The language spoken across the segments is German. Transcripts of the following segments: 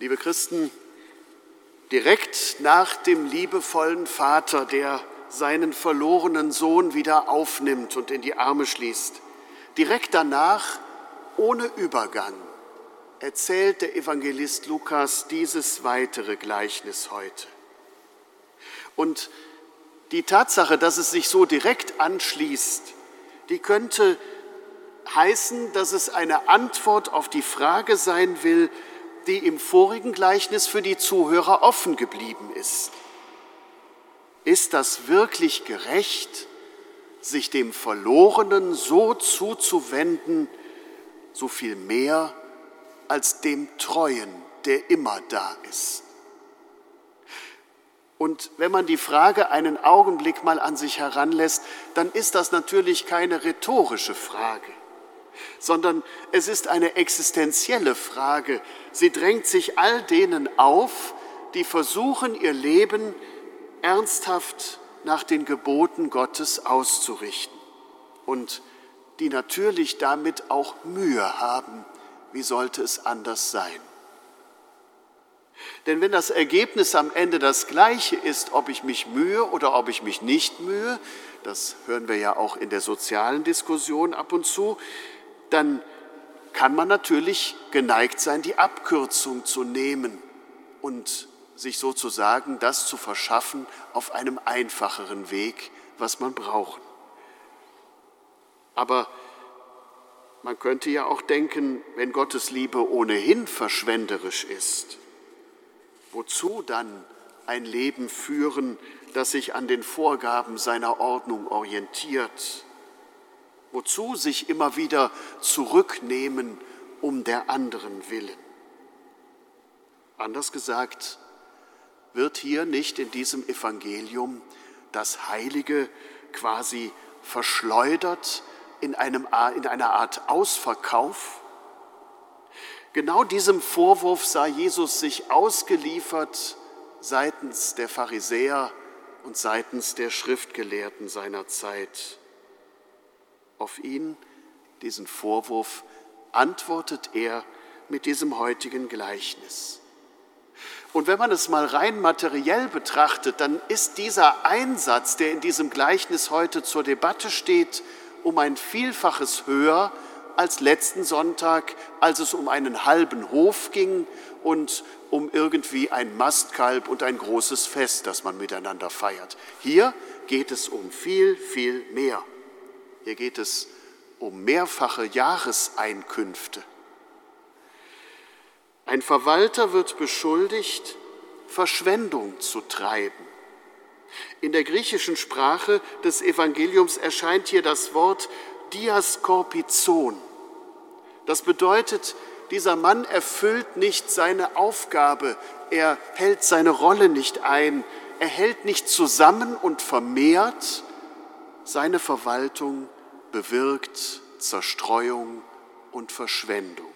Liebe Christen, direkt nach dem liebevollen Vater, der seinen verlorenen Sohn wieder aufnimmt und in die Arme schließt, direkt danach, ohne Übergang, erzählt der Evangelist Lukas dieses weitere Gleichnis heute. Und die Tatsache, dass es sich so direkt anschließt, die könnte heißen, dass es eine Antwort auf die Frage sein will, die im vorigen Gleichnis für die Zuhörer offen geblieben ist. Ist das wirklich gerecht, sich dem Verlorenen so zuzuwenden, so viel mehr als dem Treuen, der immer da ist? Und wenn man die Frage einen Augenblick mal an sich heranlässt, dann ist das natürlich keine rhetorische Frage sondern es ist eine existenzielle Frage. Sie drängt sich all denen auf, die versuchen, ihr Leben ernsthaft nach den Geboten Gottes auszurichten und die natürlich damit auch Mühe haben. Wie sollte es anders sein? Denn wenn das Ergebnis am Ende das gleiche ist, ob ich mich mühe oder ob ich mich nicht mühe, das hören wir ja auch in der sozialen Diskussion ab und zu, dann kann man natürlich geneigt sein, die Abkürzung zu nehmen und sich sozusagen das zu verschaffen auf einem einfacheren Weg, was man braucht. Aber man könnte ja auch denken, wenn Gottes Liebe ohnehin verschwenderisch ist, wozu dann ein Leben führen, das sich an den Vorgaben seiner Ordnung orientiert? Wozu sich immer wieder zurücknehmen um der anderen willen? Anders gesagt, wird hier nicht in diesem Evangelium das Heilige quasi verschleudert in, einem, in einer Art Ausverkauf? Genau diesem Vorwurf sah Jesus sich ausgeliefert seitens der Pharisäer und seitens der Schriftgelehrten seiner Zeit. Auf ihn, diesen Vorwurf, antwortet er mit diesem heutigen Gleichnis. Und wenn man es mal rein materiell betrachtet, dann ist dieser Einsatz, der in diesem Gleichnis heute zur Debatte steht, um ein Vielfaches höher als letzten Sonntag, als es um einen halben Hof ging und um irgendwie ein Mastkalb und ein großes Fest, das man miteinander feiert. Hier geht es um viel, viel mehr. Hier geht es um mehrfache Jahreseinkünfte. Ein Verwalter wird beschuldigt, Verschwendung zu treiben. In der griechischen Sprache des Evangeliums erscheint hier das Wort Diaskorpizon. Das bedeutet, dieser Mann erfüllt nicht seine Aufgabe, er hält seine Rolle nicht ein, er hält nicht zusammen und vermehrt seine Verwaltung bewirkt Zerstreuung und Verschwendung.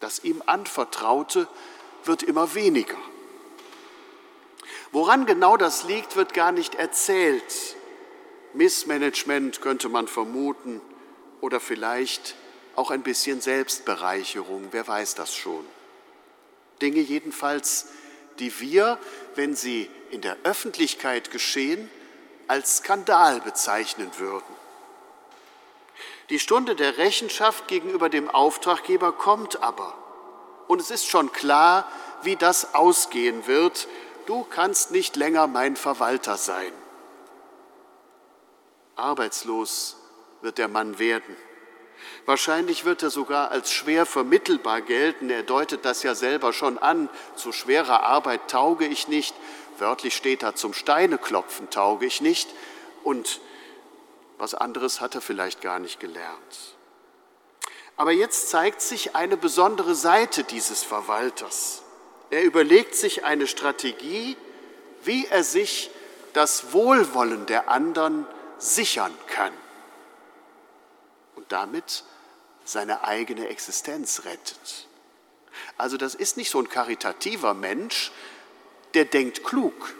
Das ihm anvertraute wird immer weniger. Woran genau das liegt, wird gar nicht erzählt. Missmanagement könnte man vermuten oder vielleicht auch ein bisschen Selbstbereicherung, wer weiß das schon. Dinge jedenfalls, die wir, wenn sie in der Öffentlichkeit geschehen, als Skandal bezeichnen würden. Die Stunde der Rechenschaft gegenüber dem Auftraggeber kommt aber. Und es ist schon klar, wie das ausgehen wird. Du kannst nicht länger mein Verwalter sein. Arbeitslos wird der Mann werden. Wahrscheinlich wird er sogar als schwer vermittelbar gelten. Er deutet das ja selber schon an. Zu schwerer Arbeit tauge ich nicht. Wörtlich steht da, zum Steineklopfen tauge ich nicht. Und was anderes hat er vielleicht gar nicht gelernt. Aber jetzt zeigt sich eine besondere Seite dieses Verwalters. Er überlegt sich eine Strategie, wie er sich das Wohlwollen der anderen sichern kann und damit seine eigene Existenz rettet. Also das ist nicht so ein karitativer Mensch, der denkt klug.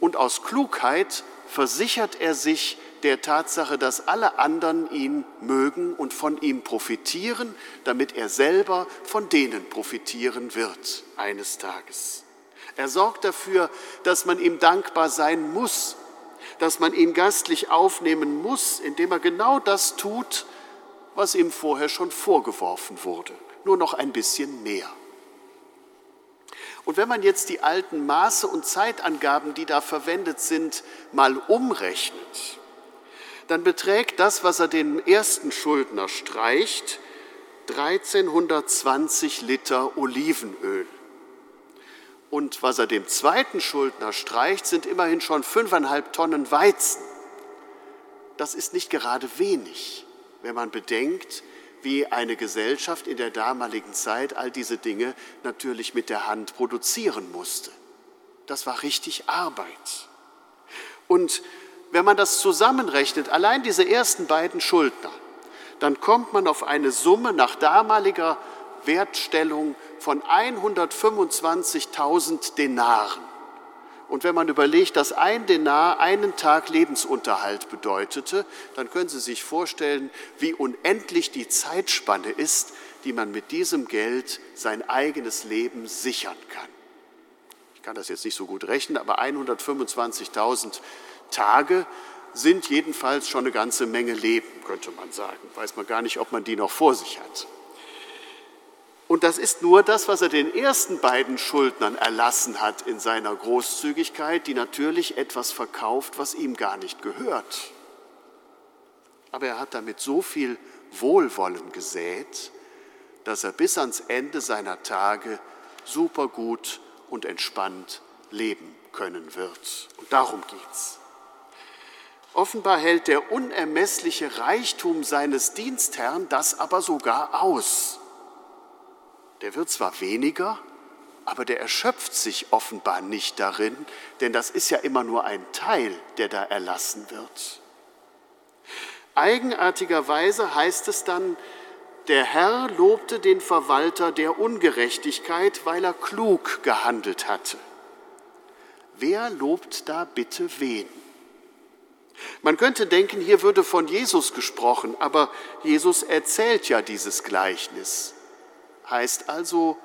Und aus Klugheit versichert er sich der Tatsache, dass alle anderen ihn mögen und von ihm profitieren, damit er selber von denen profitieren wird eines Tages. Er sorgt dafür, dass man ihm dankbar sein muss, dass man ihn gastlich aufnehmen muss, indem er genau das tut, was ihm vorher schon vorgeworfen wurde, nur noch ein bisschen mehr. Und wenn man jetzt die alten Maße und Zeitangaben, die da verwendet sind, mal umrechnet, dann beträgt das, was er den ersten Schuldner streicht, 1320 Liter Olivenöl. Und was er dem zweiten Schuldner streicht, sind immerhin schon fünfeinhalb Tonnen Weizen. Das ist nicht gerade wenig, wenn man bedenkt, wie eine Gesellschaft in der damaligen Zeit all diese Dinge natürlich mit der Hand produzieren musste. Das war richtig Arbeit. Und wenn man das zusammenrechnet, allein diese ersten beiden Schuldner, dann kommt man auf eine Summe nach damaliger Wertstellung von 125.000 Denaren. Und wenn man überlegt, dass ein Denar einen Tag Lebensunterhalt bedeutete, dann können Sie sich vorstellen, wie unendlich die Zeitspanne ist, die man mit diesem Geld sein eigenes Leben sichern kann. Ich kann das jetzt nicht so gut rechnen, aber 125.000 Tage sind jedenfalls schon eine ganze Menge Leben, könnte man sagen. Weiß man gar nicht, ob man die noch vor sich hat. Und das ist nur das, was er den ersten beiden Schuldnern erlassen hat in seiner Großzügigkeit, die natürlich etwas verkauft, was ihm gar nicht gehört. Aber er hat damit so viel Wohlwollen gesät, dass er bis ans Ende seiner Tage supergut und entspannt leben können wird. Und darum geht's. Offenbar hält der unermessliche Reichtum seines Dienstherrn das aber sogar aus der wird zwar weniger, aber der erschöpft sich offenbar nicht darin, denn das ist ja immer nur ein Teil, der da erlassen wird. Eigenartigerweise heißt es dann, der Herr lobte den Verwalter der Ungerechtigkeit, weil er klug gehandelt hatte. Wer lobt da bitte wen? Man könnte denken, hier würde von Jesus gesprochen, aber Jesus erzählt ja dieses Gleichnis heißt also,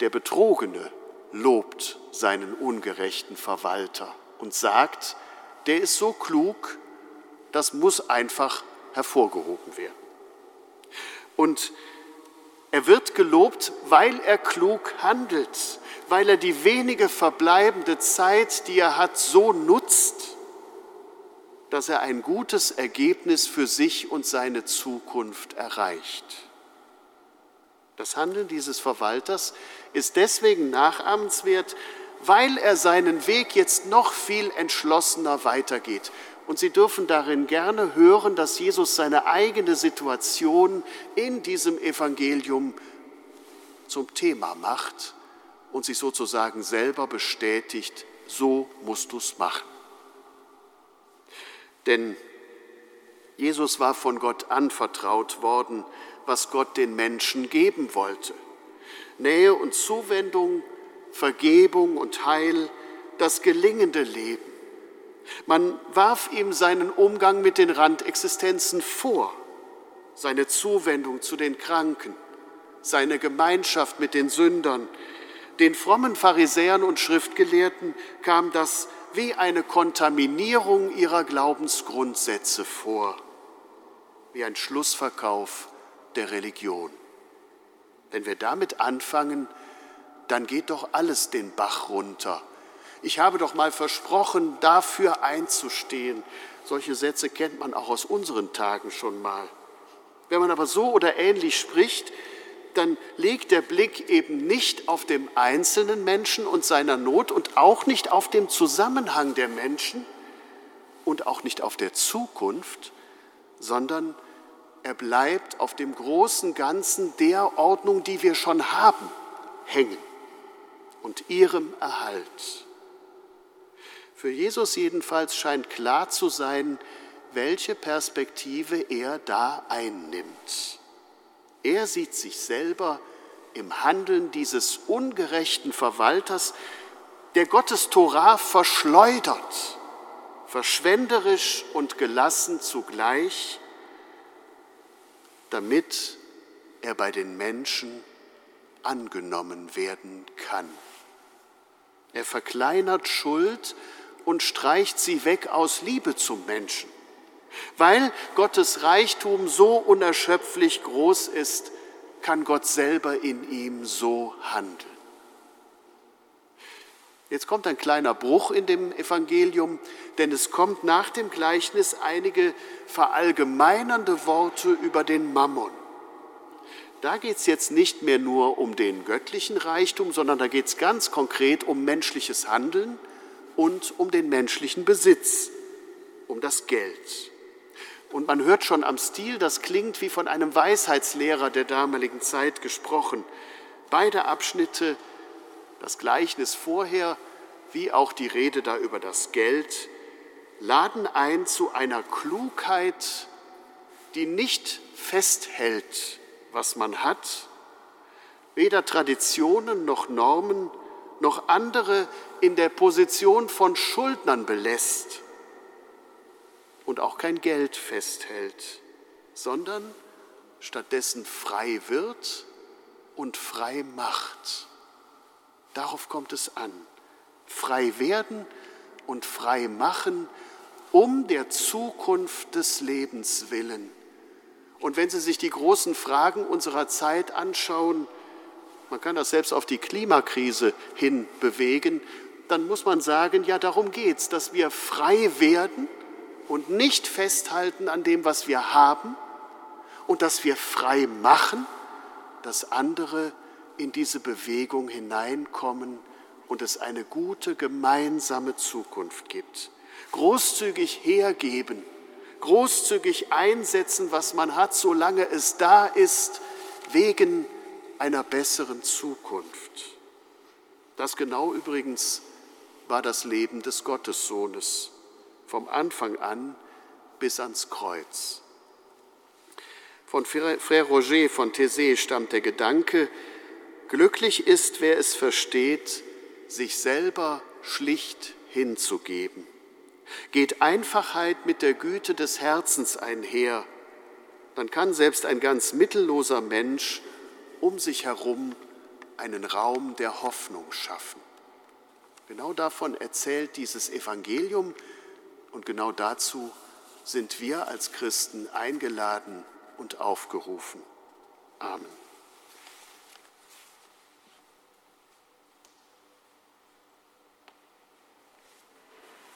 der Betrogene lobt seinen ungerechten Verwalter und sagt, der ist so klug, das muss einfach hervorgehoben werden. Und er wird gelobt, weil er klug handelt, weil er die wenige verbleibende Zeit, die er hat, so nutzt, dass er ein gutes Ergebnis für sich und seine Zukunft erreicht. Das Handeln dieses Verwalters ist deswegen nachahmenswert, weil er seinen Weg jetzt noch viel entschlossener weitergeht. Und Sie dürfen darin gerne hören, dass Jesus seine eigene Situation in diesem Evangelium zum Thema macht und sich sozusagen selber bestätigt, so musst du es machen. Denn Jesus war von Gott anvertraut worden, was Gott den Menschen geben wollte. Nähe und Zuwendung, Vergebung und Heil, das gelingende Leben. Man warf ihm seinen Umgang mit den Randexistenzen vor, seine Zuwendung zu den Kranken, seine Gemeinschaft mit den Sündern. Den frommen Pharisäern und Schriftgelehrten kam das wie eine Kontaminierung ihrer Glaubensgrundsätze vor, wie ein Schlussverkauf der Religion. Wenn wir damit anfangen, dann geht doch alles den Bach runter. Ich habe doch mal versprochen, dafür einzustehen. Solche Sätze kennt man auch aus unseren Tagen schon mal. Wenn man aber so oder ähnlich spricht, dann liegt der Blick eben nicht auf dem einzelnen Menschen und seiner Not und auch nicht auf dem Zusammenhang der Menschen und auch nicht auf der Zukunft, sondern er bleibt auf dem großen Ganzen der Ordnung, die wir schon haben, hängen und ihrem Erhalt. Für Jesus jedenfalls scheint klar zu sein, welche Perspektive er da einnimmt. Er sieht sich selber im Handeln dieses ungerechten Verwalters, der Gottes Torah verschleudert, verschwenderisch und gelassen zugleich, damit er bei den Menschen angenommen werden kann. Er verkleinert Schuld und streicht sie weg aus Liebe zum Menschen, weil Gottes Reichtum so unerschöpflich groß ist, kann Gott selber in ihm so handeln. Jetzt kommt ein kleiner Bruch in dem Evangelium, denn es kommt nach dem Gleichnis einige verallgemeinernde Worte über den Mammon. Da geht es jetzt nicht mehr nur um den göttlichen Reichtum, sondern da geht es ganz konkret um menschliches Handeln und um den menschlichen Besitz, um das Geld. Und man hört schon am Stil, das klingt wie von einem Weisheitslehrer der damaligen Zeit gesprochen. Beide Abschnitte, das Gleichnis vorher wie auch die Rede da über das Geld, laden ein zu einer Klugheit, die nicht festhält, was man hat, weder Traditionen noch Normen noch andere in der Position von Schuldnern belässt und auch kein Geld festhält, sondern stattdessen frei wird und frei macht. Darauf kommt es an. Frei werden und frei machen, um der Zukunft des Lebens willen. Und wenn Sie sich die großen Fragen unserer Zeit anschauen, man kann das selbst auf die Klimakrise hin bewegen, dann muss man sagen, ja, darum geht es, dass wir frei werden und nicht festhalten an dem, was wir haben und dass wir frei machen, dass andere in diese Bewegung hineinkommen und es eine gute gemeinsame Zukunft gibt. Großzügig hergeben, großzügig einsetzen, was man hat, solange es da ist, wegen einer besseren Zukunft. Das genau übrigens war das Leben des Gottessohnes vom Anfang an bis ans Kreuz. Von Frère Roger von Thésée stammt der Gedanke, glücklich ist, wer es versteht, sich selber schlicht hinzugeben. Geht Einfachheit mit der Güte des Herzens einher, dann kann selbst ein ganz mittelloser Mensch um sich herum einen Raum der Hoffnung schaffen. Genau davon erzählt dieses Evangelium, und genau dazu sind wir als Christen eingeladen und aufgerufen. Amen.